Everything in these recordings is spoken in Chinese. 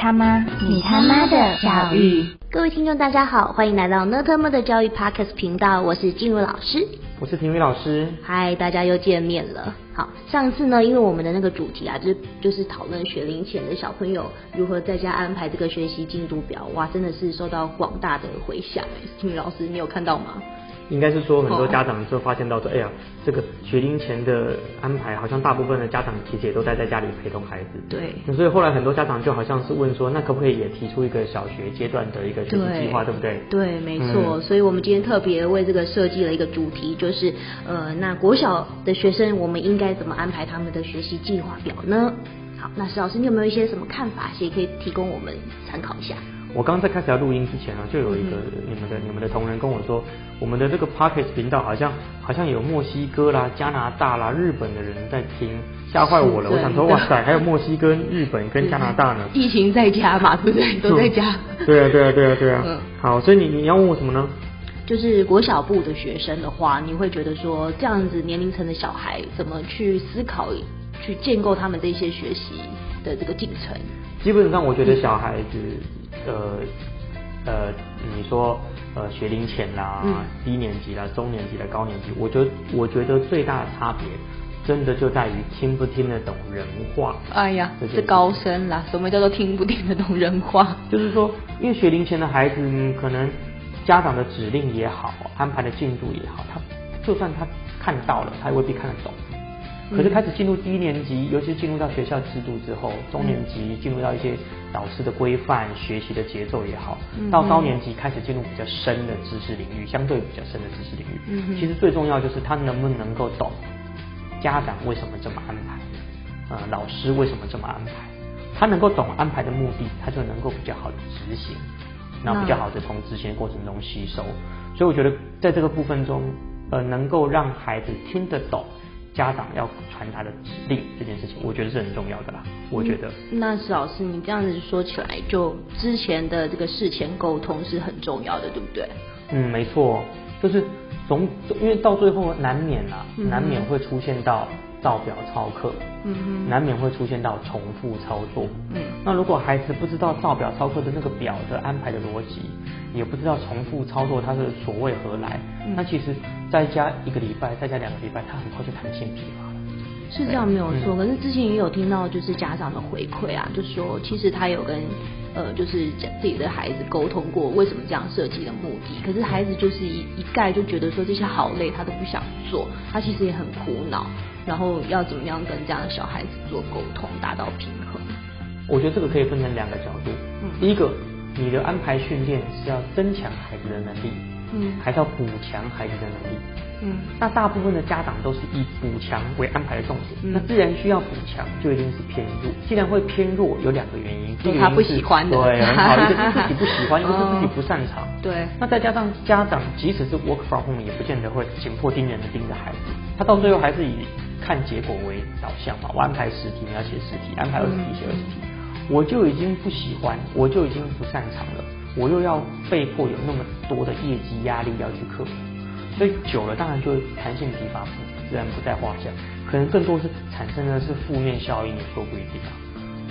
他妈，你他妈的教育。各位听众，大家好，欢迎来到呢特么的教育 Podcast 频道，我是静茹老师，我是婷宇老师。嗨，大家又见面了。好，上次呢，因为我们的那个主题啊，就是就是讨论学龄前的小朋友如何在家安排这个学习进度表，哇，真的是受到广大的回响。婷宇老师，你有看到吗？应该是说很多家长就发现到说，哎呀，这个学龄前的安排，好像大部分的家长其实也都待在家里陪同孩子。对。所以后来很多家长就好像是问说，那可不可以也提出一个小学阶段的一个学习计划，对不对？对，没错。所以我们今天特别为这个设计了一个主题，就是呃，那国小的学生我们应该怎么安排他们的学习计划表呢？好，那石老师你有没有一些什么看法，也可以提供我们参考一下？我刚刚在开始要录音之前啊，就有一个你们的你们的同仁跟我说，我们的这个 Pocket 频道好像好像有墨西哥啦、加拿大啦、日本的人在听，吓坏我了。我想说，哇塞，还有墨西哥、日本跟加拿大呢。疫情在家嘛，对不对？都在家。对啊，对啊，对啊，对啊。嗯。好，所以你你要问我什么呢？就是国小部的学生的话，你会觉得说这样子年龄层的小孩怎么去思考、去建构他们这些学习的这个进程？基本上，我觉得小孩子。呃呃，你说呃学龄前啦，低年级啦，中年级啦，高年级，我觉得我觉得最大的差别，真的就在于听不听得懂人话。哎呀，是高深啦！什么叫做听不听得懂人话？就是说，因为学龄前的孩子，可能家长的指令也好，安排的进度也好，他就算他看到了，他也未必看得懂。可是开始进入低年级，尤其是进入到学校制度之后，中年级进入到一些老师的规范、学习的节奏也好，到高年级开始进入比较深的知识领域，相对比较深的知识领域。其实最重要就是他能不能够懂家长为什么这么安排，呃，老师为什么这么安排，他能够懂安排的目的，他就能够比较好的执行，那比较好的从执行过程中吸收。所以我觉得在这个部分中，呃，能够让孩子听得懂。家长要传达的指令这件事情，我觉得是很重要的啦。我觉得，那是老师，你这样子说起来，就之前的这个事前沟通是很重要的，对不对？嗯，没错，就是总因为到最后难免啊，难免会出现到。造表操课，嗯哼，难免会出现到重复操作，嗯，那如果孩子不知道造表操课的那个表的安排的逻辑，也不知道重复操作它是所谓何来，那其实再加一个礼拜，再加两个礼拜，他很快就弹性疲乏了。是这样没有错，可是之前也有听到就是家长的回馈啊，就说其实他有跟呃就是讲自己的孩子沟通过为什么这样设计的目的，可是孩子就是一一概就觉得说这些好累，他都不想做，他其实也很苦恼。然后要怎么样跟这样的小孩子做沟通，达到平衡？我觉得这个可以分成两个角度。嗯，第一个，你的安排训练是要增强孩子的能力，嗯，还是要补强孩子的能力？嗯，那大部分的家长都是以补强为安排的重点，那自然需要补强，就一定是偏弱。既然会偏弱，有两个原因，一个他不喜欢的，对，很好，一个是自己不喜欢，一个是自己不擅长。对，那再加上家长即使是 work from home，也不见得会紧迫盯人的盯着孩子，他到最后还是以。看结果为导向嘛，我安排十题，你要写十题；安排二十题，写二十题。我就已经不喜欢，我就已经不擅长了，我又要被迫有那么多的业绩压力要去克服，所以久了当然就弹性疲乏，自然不在话下。可能更多是产生的是负面效应，也说不一定啊。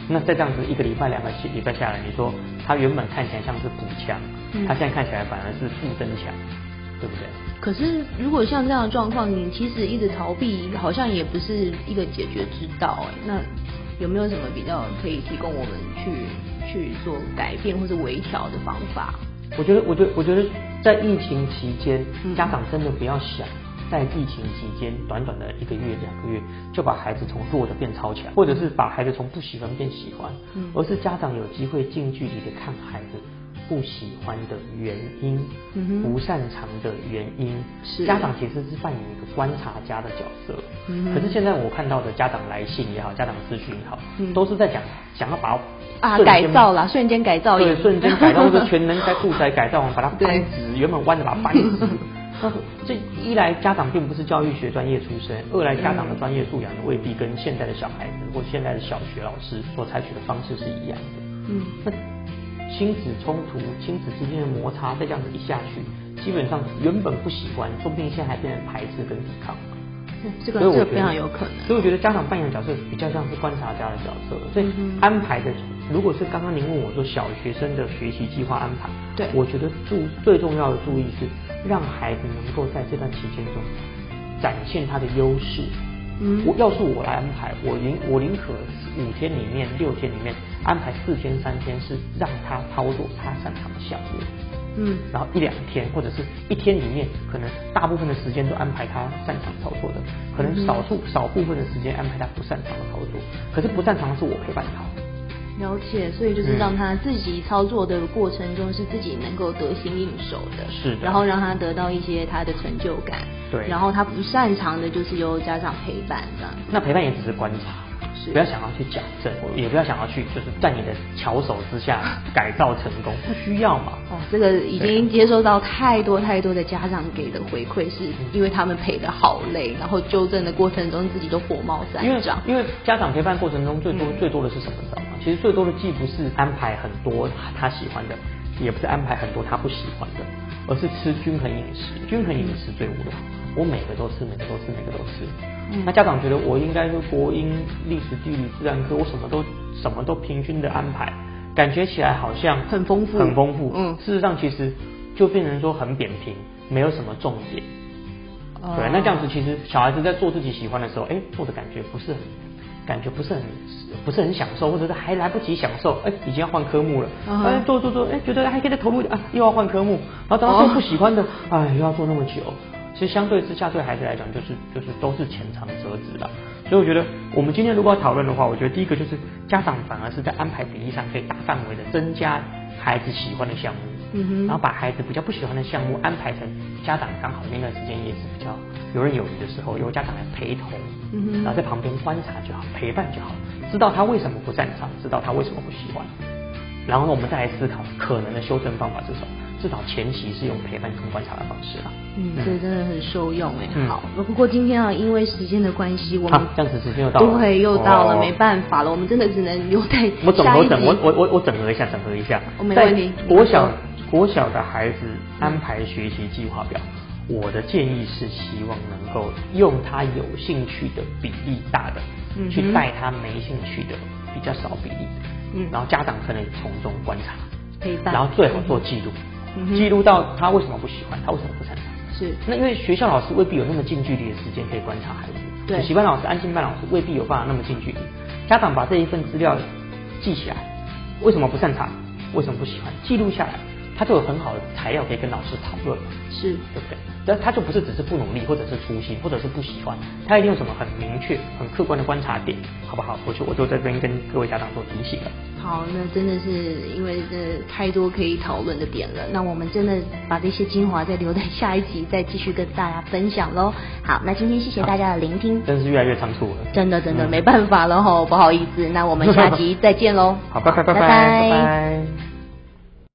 那再这样子一个礼拜、两个礼拜下来，你说他原本看起来像是补强，他现在看起来反而是负增强。对不对？可是如果像这样的状况，你其实一直逃避，好像也不是一个解决之道哎。那有没有什么比较可以提供我们去去做改变或者微调的方法？我觉得，我觉得，我觉得在疫情期间，家长真的不要想在疫情期间短短的一个月、两个月就把孩子从弱的变超强，或者是把孩子从不喜欢变喜欢，而是家长有机会近距离的看孩子。不喜欢的原因，不擅长的原因，是家长其实是扮演一个观察家的角色。可是现在我看到的家长来信也好，家长咨询也好，都是在讲想要把啊改造啦，瞬间改造，对，瞬间改造 或者全能在住宅改造，把它扳直，原本弯的把它扳直。那这一来家长并不是教育学专业出身，二来家长的专业素养未必跟现在的小孩子或现在的小学老师所采取的方式是一样的。嗯，那。亲子冲突、亲子之间的摩擦，再这样子一下去，基本上原本不喜欢，说不定现在还变成排斥跟抵抗。这个非常有可能。所以我觉得家长扮演的角色比较像是观察家的角色，所以安排的如果是刚刚您问我说小学生的学习计划安排，对我觉得注最重要的注意是让孩子能够在这段期间中展现他的优势。嗯我要是我来安排，我宁我宁可五天里面六天里面安排四天三天是让他操作他擅长的项目。嗯然后一两天或者是一天里面，可能大部分的时间都安排他擅长操作的，可能少数少部分的时间安排他不擅长的操作。可是不擅长的是我陪伴他。了解，所以就是嗯让他自己操作的过程中是自己能够得心应手的，是的然后让他得到一些他的成就感，对然后他不擅长的就是由家长陪伴这样。那陪伴也只是观察，是不要想要去矫正，也不要想要去就是在你的巧手之下改造成功，不需要嘛。哦，这个已经接收到太多太多的家长给的回馈，是因为他们陪的好累，然后纠正的过程中自己都火冒三因为丈。因为家长陪伴过程中最多、嗯最多的是什么？其实最多的既不是安排很多他喜欢的，也不是安排很多他不喜欢的，而是吃均衡饮食。均衡饮食最无聊，我每个都吃，每个都吃，每个都吃。嗯那家长觉得我应该是国英、历史、地理、自然科，我什么都什么都平均的安排，感觉起来好像很丰富很丰富。嗯事实上其实就变成说很扁平，没有什么重点。哦对，那这样子其实小孩子在做自己喜欢的时候，哎，做的感觉不是很，感觉不是很不是很享受，或者是还来不及享受，哎，已经要换科目了，哎，做做做，哎，觉得还可以再投入啊，又要换科目，然后等到做不喜欢的，哎，又要做那么久。其实相对之下，对孩子来讲，就是就是都是浅尝辄止了。所以我觉得，我们今天如果要讨论的话，我觉得第一个就是家长反而是在安排比例上可以大范围的增加孩子喜欢的项目，然后把孩子比较不喜欢的项目安排成家长刚好那段时间也是比较游刃有余的时候，由家长来陪同，然后在旁边观察就好，陪伴就好，知道他为什么不擅长，知道他为什么不喜欢，然后我们再来思考可能的修正方法是什么。至少前期是用陪伴跟观察的方式啦。嗯，这真的很受用哎。嗯好，不过今天啊，因为时间的关系，我们好这样子时间又到了对，又到了，哦没办法了，我们真的只能留在我整合整我我我我整合一下，整合一下。我没问题在国小你说国小的孩子安排学习计划表，我的建议是希望能够用他有兴趣的比例大的，嗯去带他没兴趣的比较少比例的，嗯。然后家长可能从中观察，陪伴，然后最好做记录，嗯记录到他为什么不喜欢，他为什么不擅长。是。那因为学校老师未必有那么近距离的时间可以观察孩子，对。补习班老师、安心班老师未必有办法那么近距离。家长把这一份资料记起来，为什么不擅长，为什么不喜欢，记录下来，他就有很好的材料可以跟老师讨论嘛，是，对不对？但他就不是只是不努力，或者是粗心，或者是不喜欢，他一定有什么很明确、很客观的观察点，好不好？我就我就在这边跟各位家长做提醒了。好，那真的是因为这太多可以讨论的点了，那我们真的把这些精华再留在下一集再继续跟大家分享喽。好，那今天谢谢大家的聆听，真是越来越仓促了。真的真的嗯没办法了吼，不好意思，那我们下集再见喽。好，拜拜拜拜拜拜拜。